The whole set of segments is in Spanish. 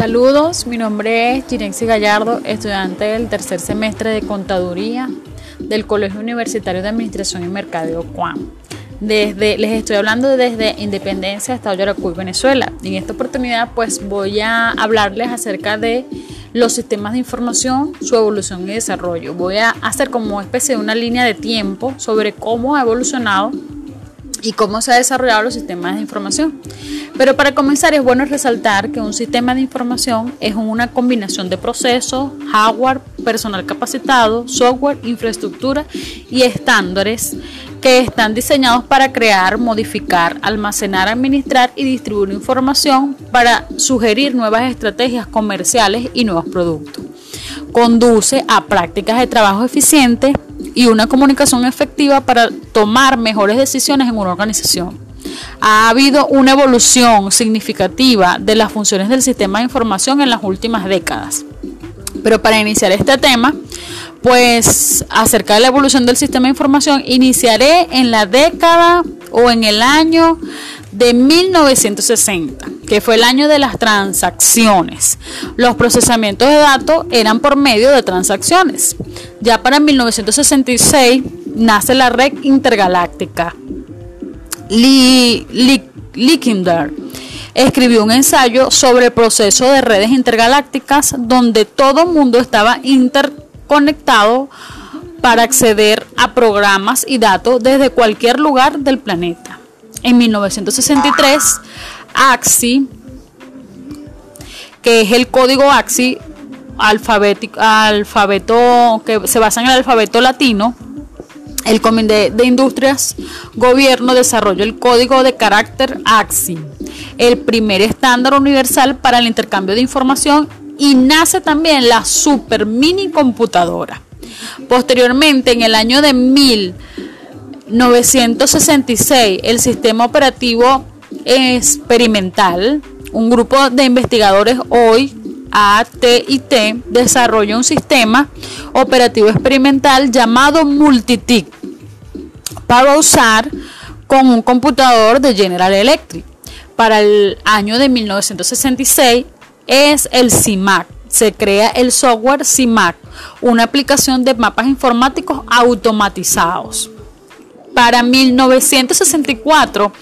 Saludos, mi nombre es Girexi Gallardo, estudiante del tercer semestre de Contaduría del Colegio Universitario de Administración y Mercadeo CUAM. Desde, les estoy hablando desde Independencia, Estado Yaracuy, Venezuela. Y en esta oportunidad pues voy a hablarles acerca de los sistemas de información, su evolución y desarrollo. Voy a hacer como una especie de una línea de tiempo sobre cómo ha evolucionado y cómo se han desarrollado los sistemas de información. Pero para comenzar es bueno resaltar que un sistema de información es una combinación de procesos, hardware, personal capacitado, software, infraestructura y estándares que están diseñados para crear, modificar, almacenar, administrar y distribuir información para sugerir nuevas estrategias comerciales y nuevos productos. Conduce a prácticas de trabajo eficientes y una comunicación efectiva para tomar mejores decisiones en una organización. Ha habido una evolución significativa de las funciones del sistema de información en las últimas décadas. Pero para iniciar este tema, pues acerca de la evolución del sistema de información, iniciaré en la década o en el año de 1960, que fue el año de las transacciones. Los procesamientos de datos eran por medio de transacciones. Ya para 1966 nace la red intergaláctica. Lee, escribió un ensayo sobre el proceso de redes intergalácticas donde todo mundo estaba interconectado para acceder a programas y datos desde cualquier lugar del planeta. En 1963, AXI, que es el código AXI, alfabeto que se basa en el alfabeto latino, el Comité de Industrias Gobierno desarrolló el código de carácter AXI, el primer estándar universal para el intercambio de información y nace también la super mini computadora. Posteriormente, en el año de 1966, el sistema operativo experimental, un grupo de investigadores hoy AT&T desarrolla un sistema operativo experimental llamado Multitic para usar con un computador de General Electric. Para el año de 1966 es el CIMAC. Se crea el software CIMAC, una aplicación de mapas informáticos automatizados. Para 1964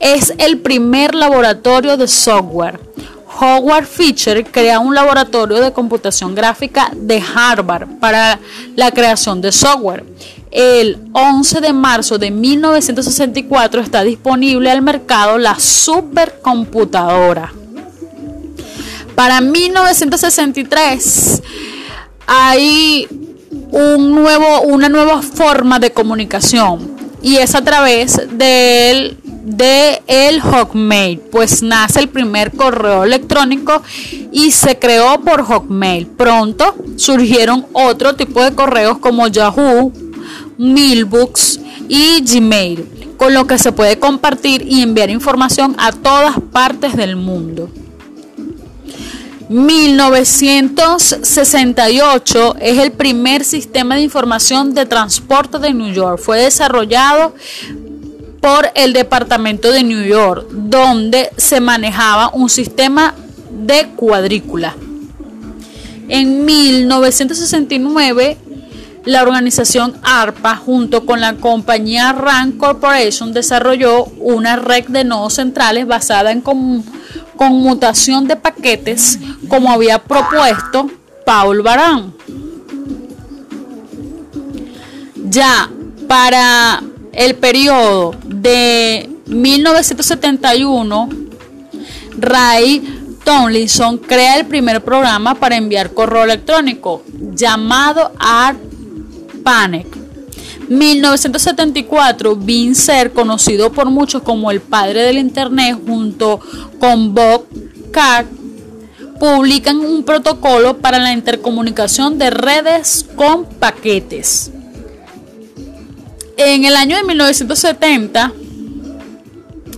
es el primer laboratorio de software Howard Fisher crea un laboratorio de computación gráfica de Harvard para la creación de software. El 11 de marzo de 1964 está disponible al mercado la supercomputadora. Para 1963 hay una nueva forma de comunicación y es a través del de el Hotmail, pues nace el primer correo electrónico y se creó por Hotmail. Pronto surgieron otro tipo de correos como Yahoo, Mailbox y Gmail, con lo que se puede compartir y enviar información a todas partes del mundo. 1968 es el primer sistema de información de transporte de New York. Fue desarrollado por el departamento de New York, donde se manejaba un sistema de cuadrícula. En 1969, la organización ARPA junto con la compañía RAND Corporation desarrolló una red de nodos centrales basada en conmutación de paquetes como había propuesto Paul Baran. Ya para el periodo de 1971, Ray Tomlinson crea el primer programa para enviar correo electrónico llamado ARPANET. 1974, Vincer, conocido por muchos como el padre del Internet, junto con Bob Card, publican un protocolo para la intercomunicación de redes con paquetes. En el año de 1970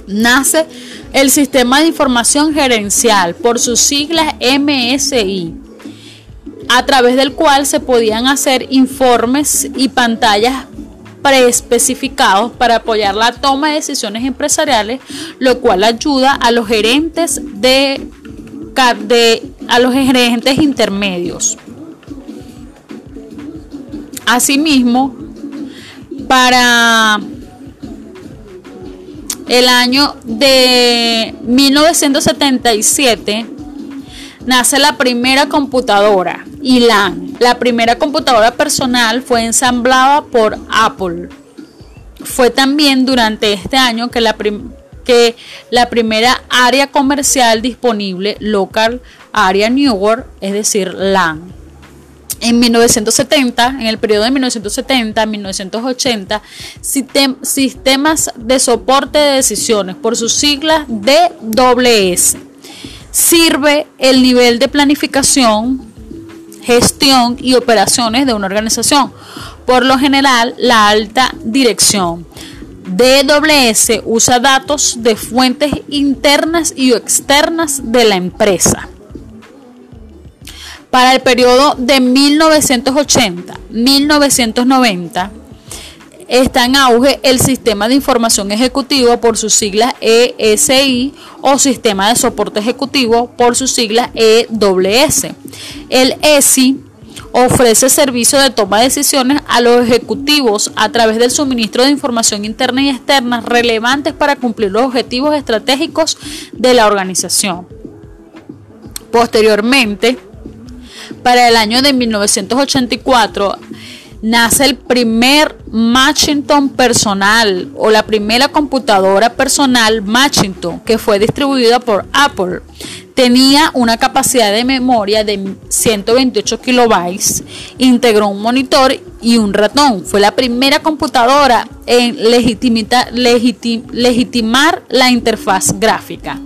nace el Sistema de Información Gerencial, por sus siglas MSI, a través del cual se podían hacer informes y pantallas preespecificados para apoyar la toma de decisiones empresariales, lo cual ayuda a los gerentes de, de a los gerentes intermedios. Asimismo, para el año de 1977 nace la primera computadora, ILAN. La primera computadora personal fue ensamblada por Apple. Fue también durante este año que la, que la primera área comercial disponible, Local Area Network, es decir, LAN. En 1970, en el periodo de 1970 a 1980, sistemas de soporte de decisiones, por sus siglas DWS, sirve el nivel de planificación, gestión y operaciones de una organización. Por lo general, la alta dirección. DWS usa datos de fuentes internas y externas de la empresa. Para el periodo de 1980-1990 está en auge el Sistema de Información Ejecutivo por sus siglas ESI o Sistema de Soporte Ejecutivo por sus siglas EWS. El ESI ofrece servicio de toma de decisiones a los ejecutivos a través del suministro de información interna y externa relevantes para cumplir los objetivos estratégicos de la organización. Posteriormente, para el año de 1984 nace el primer Macintosh personal o la primera computadora personal Macintosh que fue distribuida por Apple. Tenía una capacidad de memoria de 128 kilobytes, integró un monitor y un ratón. Fue la primera computadora en legitimar la interfaz gráfica.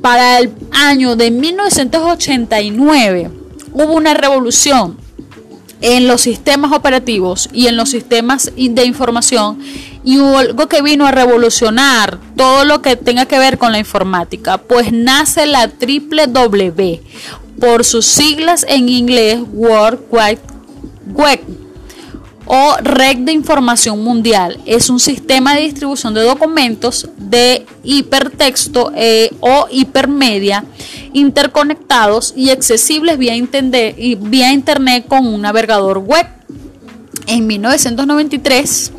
Para el año de 1989, hubo una revolución en los sistemas operativos y en los sistemas de información y algo que vino a revolucionar todo lo que tenga que ver con la informática, pues nace la triple W por sus siglas en inglés World Wide Web o Red de Información Mundial. Es un sistema de distribución de documentos de hipertexto eh, o hipermedia interconectados y accesibles vía, Internet con un navegador web. En 1993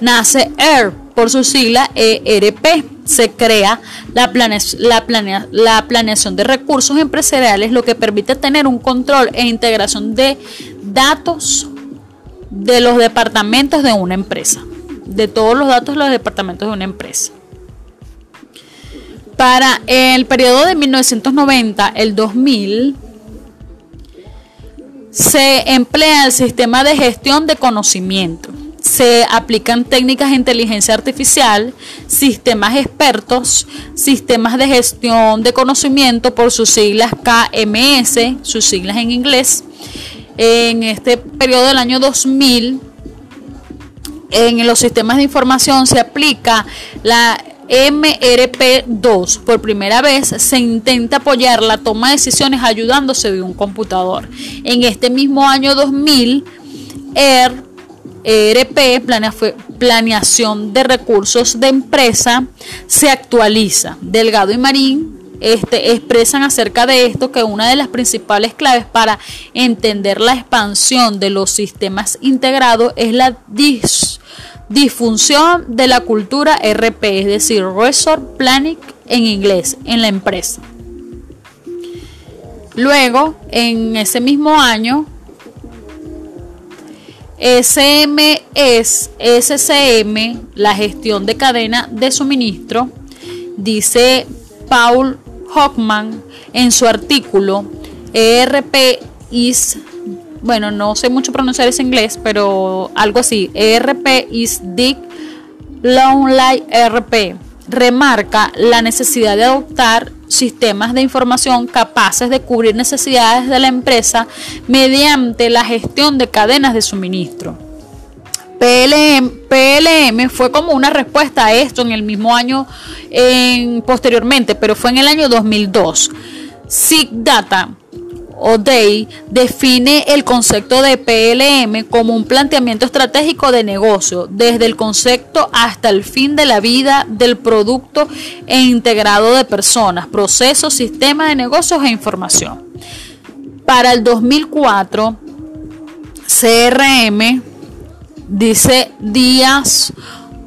nace ERP por su sigla ERP. Se crea la, la, la planeación de recursos empresariales, lo que permite tener un control e integración de datos de los departamentos de una empresa, de todos los datos de los departamentos de una empresa. Para el periodo de 1990, el 2000, se emplea el sistema de gestión de conocimiento. Se aplican técnicas de inteligencia artificial, sistemas expertos, sistemas de gestión de conocimiento por sus siglas KMS, sus siglas en inglés, en este periodo del año 2000, en los sistemas de información se aplica la MRP2. Por primera vez se intenta apoyar la toma de decisiones ayudándose de un computador. En este mismo año 2000, ER, ERP, Planeación de Recursos de Empresa, se actualiza. Delgado y Marín este, expresan acerca de esto que una de las principales claves para entender la expansión de los sistemas integrados es la disfunción de la cultura RP, es decir, Resort Planning en inglés, en la empresa. Luego, en ese mismo año, SM es SCM, la gestión de cadena de suministro, dice Paul Hockman en su artículo ERP is, bueno, no sé mucho pronunciar ese inglés, pero algo así, ERP is Dick Lonely ERP, remarca la necesidad de adoptar sistemas de información capaces de cubrir necesidades de la empresa mediante la gestión de cadenas de suministro. PLM, PLM fue como una respuesta a esto en el mismo año en, posteriormente, pero fue en el año 2002. SIG Data o DAY define el concepto de PLM como un planteamiento estratégico de negocio, desde el concepto hasta el fin de la vida del producto e integrado de personas, procesos, sistemas de negocios e información. Para el 2004, CRM, dice Díaz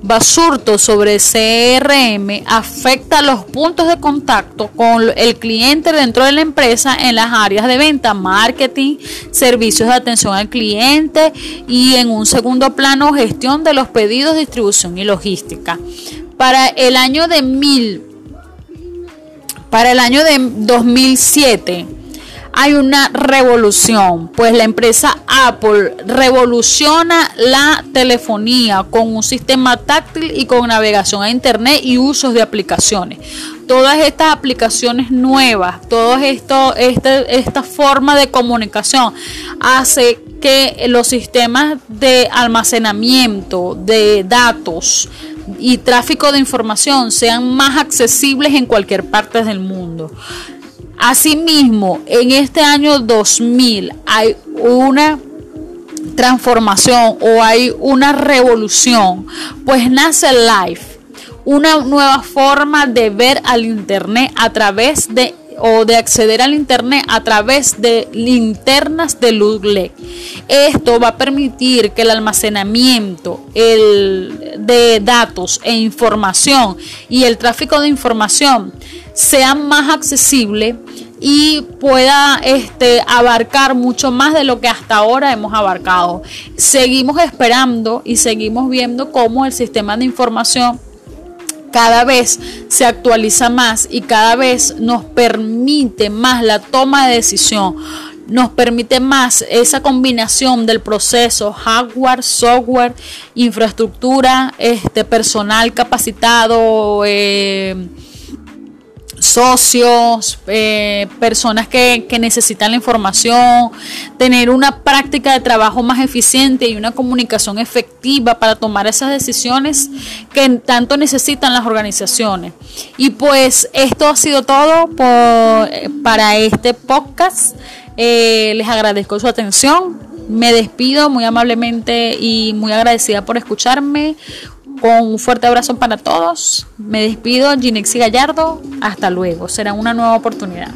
Basurto sobre CRM afecta los puntos de contacto con el cliente dentro de la empresa en las áreas de venta, marketing, servicios de atención al cliente y en un segundo plano gestión de los pedidos, distribución y logística. Para el año de mil, para el año de 2007 hay una revolución, pues la empresa Apple revoluciona la telefonía con un sistema táctil y con navegación a internet y usos de aplicaciones. Todas estas aplicaciones nuevas, toda este, esta forma de comunicación hace que los sistemas de almacenamiento de datos y tráfico de información sean más accesibles en cualquier parte del mundo. Asimismo, en este año 2000 hay una transformación o hay una revolución, pues nace Live, una nueva forma de ver al Internet a través de o de acceder al Internet a través de linternas de luz LED. Esto va a permitir que el almacenamiento el, de datos e información y el tráfico de información sea más accesible y pueda este, abarcar mucho más de lo que hasta ahora hemos abarcado. Seguimos esperando y seguimos viendo cómo el sistema de información cada vez se actualiza más y cada vez nos permite más la toma de decisión, nos permite más esa combinación del proceso hardware, software, infraestructura, este personal capacitado, eh, socios, eh, personas que, que, necesitan la información, tener una práctica de trabajo más eficiente y una comunicación efectiva para tomar esas decisiones que tanto necesitan las organizaciones. Y pues esto ha sido todo por, para este podcast. Eh, les agradezco su atención. Me despido muy amablemente y muy agradecida por escucharme. Con un fuerte abrazo para todos. Me despido, Ginexi Gallardo. Hasta luego. Será una nueva oportunidad.